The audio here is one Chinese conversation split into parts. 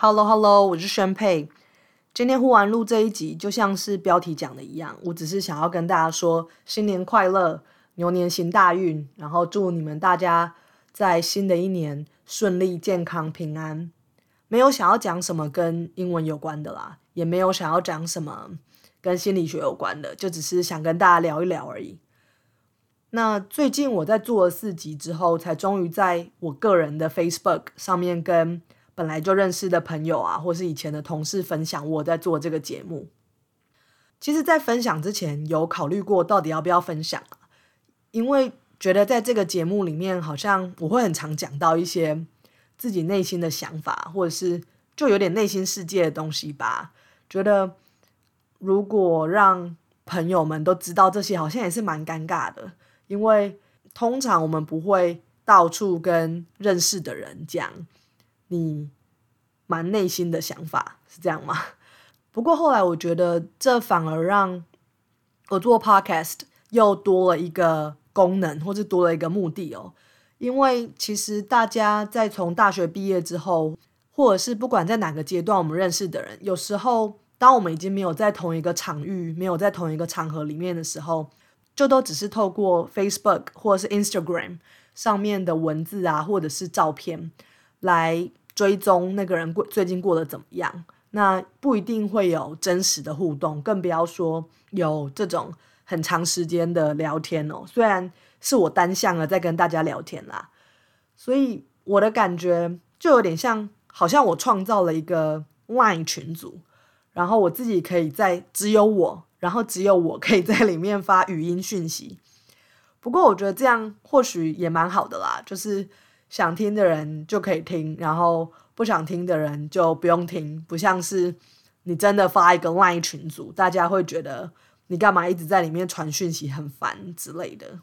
Hello Hello，我是宣佩。今天忽然录这一集，就像是标题讲的一样，我只是想要跟大家说新年快乐，牛年行大运，然后祝你们大家在新的一年顺利、健康、平安。没有想要讲什么跟英文有关的啦，也没有想要讲什么跟心理学有关的，就只是想跟大家聊一聊而已。那最近我在做了四集之后，才终于在我个人的 Facebook 上面跟。本来就认识的朋友啊，或是以前的同事分享我在做这个节目。其实，在分享之前有考虑过到底要不要分享因为觉得在这个节目里面，好像我会很常讲到一些自己内心的想法，或者是就有点内心世界的东西吧。觉得如果让朋友们都知道这些，好像也是蛮尴尬的，因为通常我们不会到处跟认识的人讲。你蛮内心的想法是这样吗？不过后来我觉得这反而让我做 podcast 又多了一个功能，或者多了一个目的哦。因为其实大家在从大学毕业之后，或者是不管在哪个阶段，我们认识的人，有时候当我们已经没有在同一个场域、没有在同一个场合里面的时候，就都只是透过 Facebook 或者是 Instagram 上面的文字啊，或者是照片。来追踪那个人过最近过得怎么样？那不一定会有真实的互动，更不要说有这种很长时间的聊天哦。虽然是我单向的在跟大家聊天啦，所以我的感觉就有点像，好像我创造了一个 Line 群组，然后我自己可以在只有我，然后只有我可以在里面发语音讯息。不过我觉得这样或许也蛮好的啦，就是。想听的人就可以听，然后不想听的人就不用听。不像是你真的发一个 LINE 群组，大家会觉得你干嘛一直在里面传讯息，很烦之类的。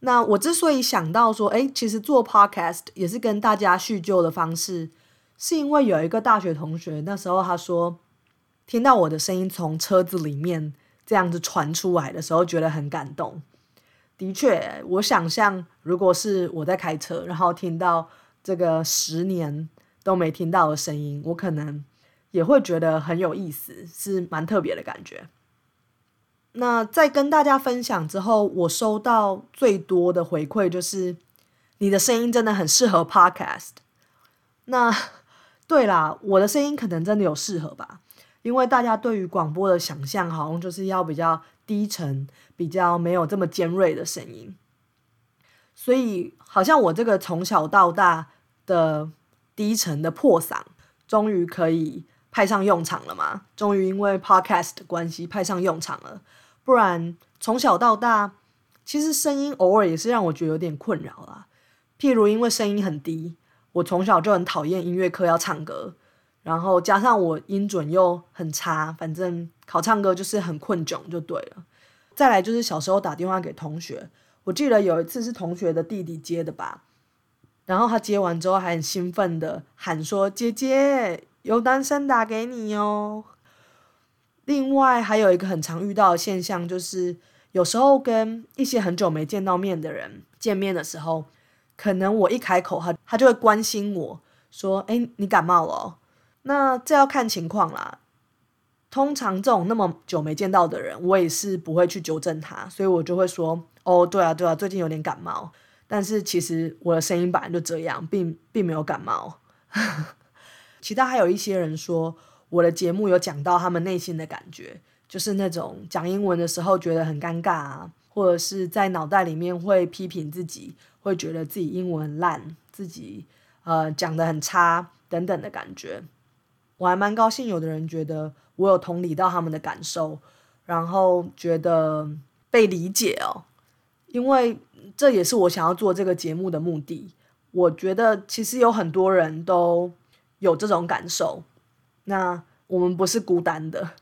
那我之所以想到说，哎，其实做 Podcast 也是跟大家叙旧的方式，是因为有一个大学同学那时候他说，听到我的声音从车子里面这样子传出来的时候，觉得很感动。的确，我想象如果是我在开车，然后听到这个十年都没听到的声音，我可能也会觉得很有意思，是蛮特别的感觉。那在跟大家分享之后，我收到最多的回馈就是你的声音真的很适合 Podcast。那 对啦，我的声音可能真的有适合吧，因为大家对于广播的想象好像就是要比较。低沉、比较没有这么尖锐的声音，所以好像我这个从小到大的低沉的破嗓，终于可以派上用场了嘛？终于因为 podcast 的关系派上用场了。不然从小到大，其实声音偶尔也是让我觉得有点困扰啦。譬如因为声音很低，我从小就很讨厌音乐课要唱歌。然后加上我音准又很差，反正考唱歌就是很困窘就对了。再来就是小时候打电话给同学，我记得有一次是同学的弟弟接的吧，然后他接完之后还很兴奋的喊说：“姐姐，有单身打给你哦。”另外还有一个很常遇到的现象就是，有时候跟一些很久没见到面的人见面的时候，可能我一开口，他他就会关心我说：“哎，你感冒了？”那这要看情况啦。通常这种那么久没见到的人，我也是不会去纠正他，所以我就会说：“哦，对啊，对啊，最近有点感冒。”但是其实我的声音本来就这样，并并没有感冒。其他还有一些人说，我的节目有讲到他们内心的感觉，就是那种讲英文的时候觉得很尴尬啊，或者是在脑袋里面会批评自己，会觉得自己英文烂，自己呃讲的很差等等的感觉。我还蛮高兴，有的人觉得我有同理到他们的感受，然后觉得被理解哦，因为这也是我想要做这个节目的目的。我觉得其实有很多人都有这种感受，那我们不是孤单的。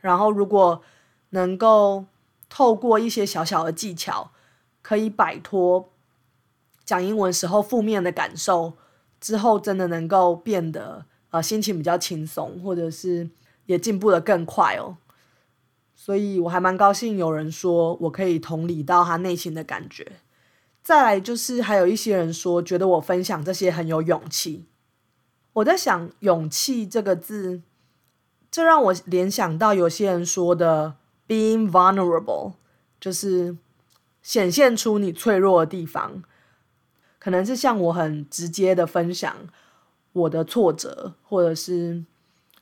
然后如果能够透过一些小小的技巧，可以摆脱讲英文时候负面的感受，之后真的能够变得。啊，心情比较轻松，或者是也进步的更快哦，所以我还蛮高兴有人说我可以同理到他内心的感觉。再来就是还有一些人说，觉得我分享这些很有勇气。我在想“勇气”这个字，这让我联想到有些人说的 “being vulnerable”，就是显现出你脆弱的地方，可能是像我很直接的分享我的挫折，或者是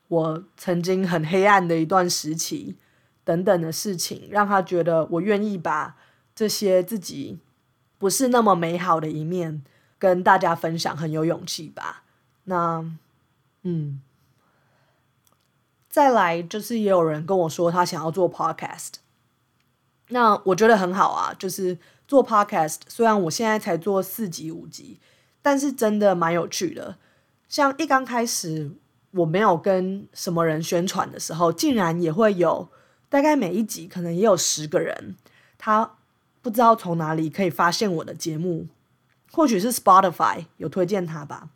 我曾经很黑暗的一段时期等等的事情，让他觉得我愿意把这些自己不是那么美好的一面跟大家分享，很有勇气吧。那，嗯，再来就是也有人跟我说他想要做 podcast，那我觉得很好啊。就是做 podcast，虽然我现在才做四集五集，但是真的蛮有趣的。像一刚开始我没有跟什么人宣传的时候，竟然也会有大概每一集可能也有十个人，他不知道从哪里可以发现我的节目，或许是 Spotify 有推荐他吧。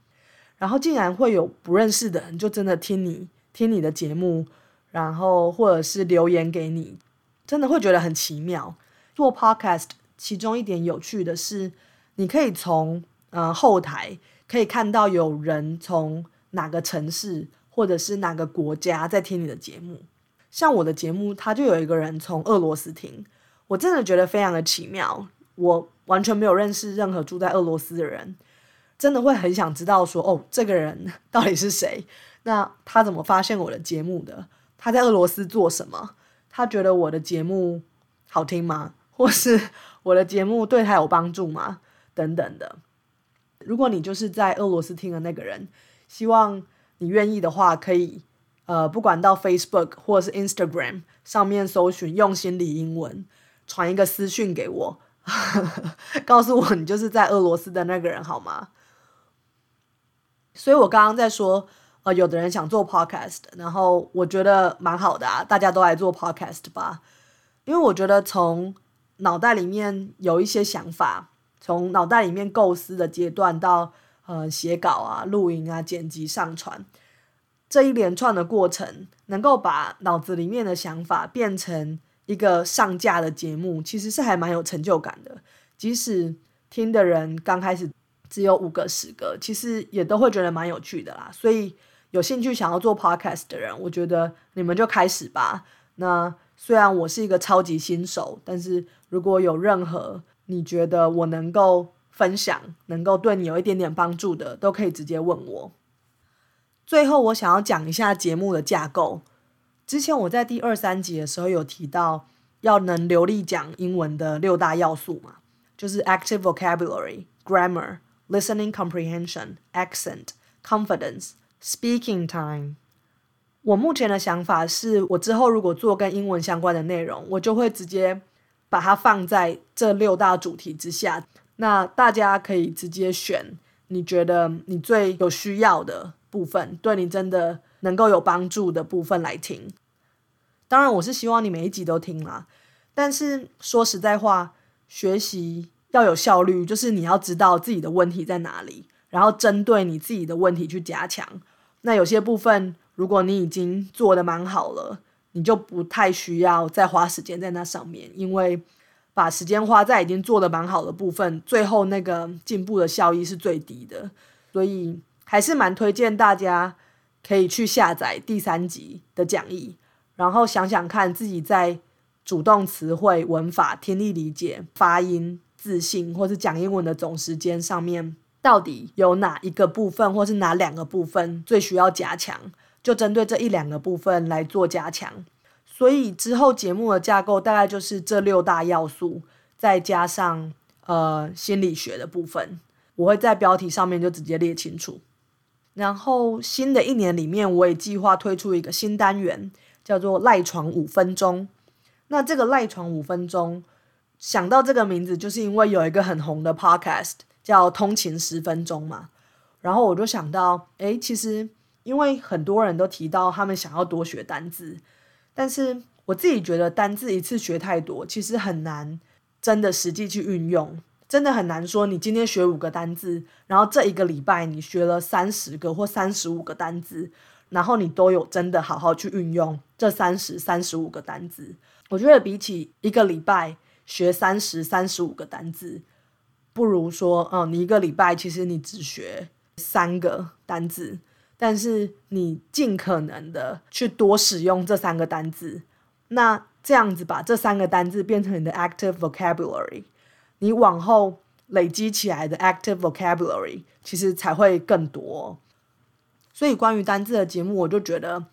然后竟然会有不认识的人就真的听你听你的节目，然后或者是留言给你，真的会觉得很奇妙。做 podcast 其中一点有趣的是，你可以从呃后台可以看到有人从哪个城市或者是哪个国家在听你的节目。像我的节目，他就有一个人从俄罗斯听，我真的觉得非常的奇妙。我完全没有认识任何住在俄罗斯的人。真的会很想知道说哦，这个人到底是谁？那他怎么发现我的节目的？他在俄罗斯做什么？他觉得我的节目好听吗？或是我的节目对他有帮助吗？等等的。如果你就是在俄罗斯听的那个人，希望你愿意的话，可以呃，不管到 Facebook 或者是 Instagram 上面搜寻“用心理英文”，传一个私讯给我，告诉我你就是在俄罗斯的那个人，好吗？所以我刚刚在说，呃，有的人想做 podcast，然后我觉得蛮好的啊，大家都来做 podcast 吧。因为我觉得从脑袋里面有一些想法，从脑袋里面构思的阶段到呃写稿啊、录音啊、剪辑、上传这一连串的过程，能够把脑子里面的想法变成一个上架的节目，其实是还蛮有成就感的。即使听的人刚开始。只有五个、十个，其实也都会觉得蛮有趣的啦。所以有兴趣想要做 podcast 的人，我觉得你们就开始吧。那虽然我是一个超级新手，但是如果有任何你觉得我能够分享、能够对你有一点点帮助的，都可以直接问我。最后，我想要讲一下节目的架构。之前我在第二三集的时候有提到，要能流利讲英文的六大要素嘛，就是 active vocabulary、grammar。listening comprehension, accent, confidence, speaking time。我目前的想法是，我之后如果做跟英文相关的内容，我就会直接把它放在这六大主题之下。那大家可以直接选你觉得你最有需要的部分，对你真的能够有帮助的部分来听。当然，我是希望你每一集都听啦。但是说实在话，学习。要有效率，就是你要知道自己的问题在哪里，然后针对你自己的问题去加强。那有些部分，如果你已经做的蛮好了，你就不太需要再花时间在那上面，因为把时间花在已经做的蛮好的部分，最后那个进步的效益是最低的。所以还是蛮推荐大家可以去下载第三集的讲义，然后想想看自己在主动词汇、文法、听力理解、发音。自信，或是讲英文的总时间上面，到底有哪一个部分，或是哪两个部分最需要加强？就针对这一两个部分来做加强。所以之后节目的架构大概就是这六大要素，再加上呃心理学的部分，我会在标题上面就直接列清楚。然后新的一年里面，我也计划推出一个新单元，叫做赖床五分钟。那这个赖床五分钟。想到这个名字，就是因为有一个很红的 podcast 叫《通勤十分钟》嘛，然后我就想到，诶，其实因为很多人都提到他们想要多学单字，但是我自己觉得单字一次学太多，其实很难真的实际去运用，真的很难说你今天学五个单字，然后这一个礼拜你学了三十个或三十五个单字，然后你都有真的好好去运用这三十三十五个单字，我觉得比起一个礼拜。学三十三十五个单字，不如说，嗯，你一个礼拜其实你只学三个单字，但是你尽可能的去多使用这三个单字。那这样子把这三个单字变成你的 active vocabulary，你往后累积起来的 active vocabulary 其实才会更多。所以关于单字的节目，我就觉得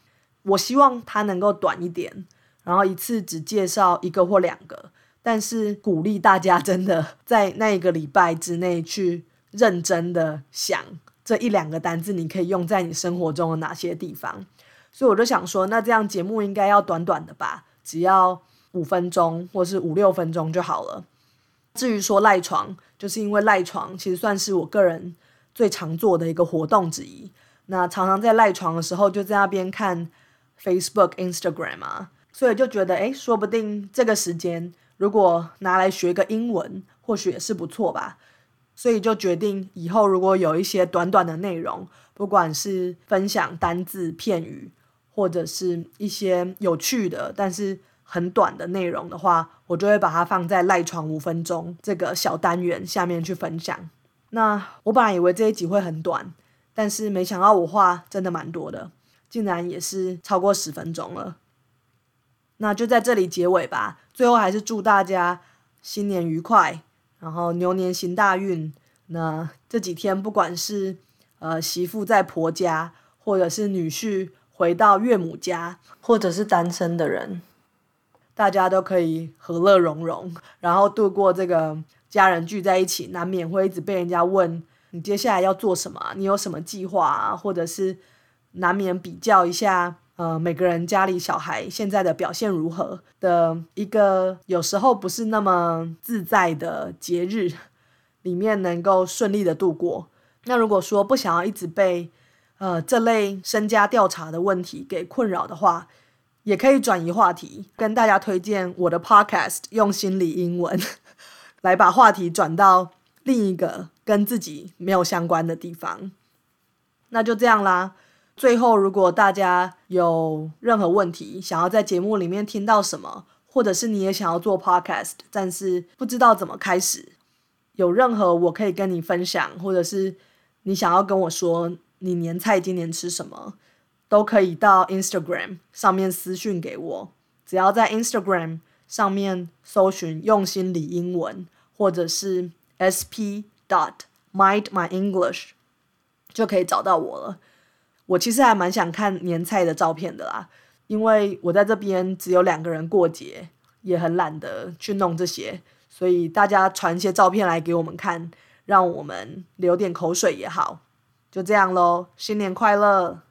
我希望它能够短一点，然后一次只介绍一个或两个，但是鼓励大家真的在那一个礼拜之内去认真的想这一两个单字，你可以用在你生活中的哪些地方。所以我就想说，那这样节目应该要短短的吧。只要五分钟或是五六分钟就好了。至于说赖床，就是因为赖床其实算是我个人最常做的一个活动之一。那常常在赖床的时候，就在那边看 Facebook、Instagram 啊，所以就觉得，哎，说不定这个时间如果拿来学个英文，或许也是不错吧。所以就决定以后如果有一些短短的内容，不管是分享单字、片语。或者是一些有趣的但是很短的内容的话，我就会把它放在赖床五分钟这个小单元下面去分享。那我本来以为这一集会很短，但是没想到我话真的蛮多的，竟然也是超过十分钟了。那就在这里结尾吧。最后还是祝大家新年愉快，然后牛年行大运。那这几天不管是呃媳妇在婆家，或者是女婿。回到岳母家，或者是单身的人，大家都可以和乐融融，然后度过这个家人聚在一起，难免会一直被人家问你接下来要做什么，你有什么计划啊，或者是难免比较一下，呃，每个人家里小孩现在的表现如何的一个有时候不是那么自在的节日里面，能够顺利的度过。那如果说不想要一直被呃，这类身家调查的问题给困扰的话，也可以转移话题，跟大家推荐我的 podcast，用心理英文，来把话题转到另一个跟自己没有相关的地方。那就这样啦。最后，如果大家有任何问题，想要在节目里面听到什么，或者是你也想要做 podcast，但是不知道怎么开始，有任何我可以跟你分享，或者是你想要跟我说。你年菜今年吃什么？都可以到 Instagram 上面私讯给我，只要在 Instagram 上面搜寻“用心理英文”或者是 sp dot mind my English，就可以找到我了。我其实还蛮想看年菜的照片的啦，因为我在这边只有两个人过节，也很懒得去弄这些，所以大家传些照片来给我们看，让我们流点口水也好。就这样喽，新年快乐！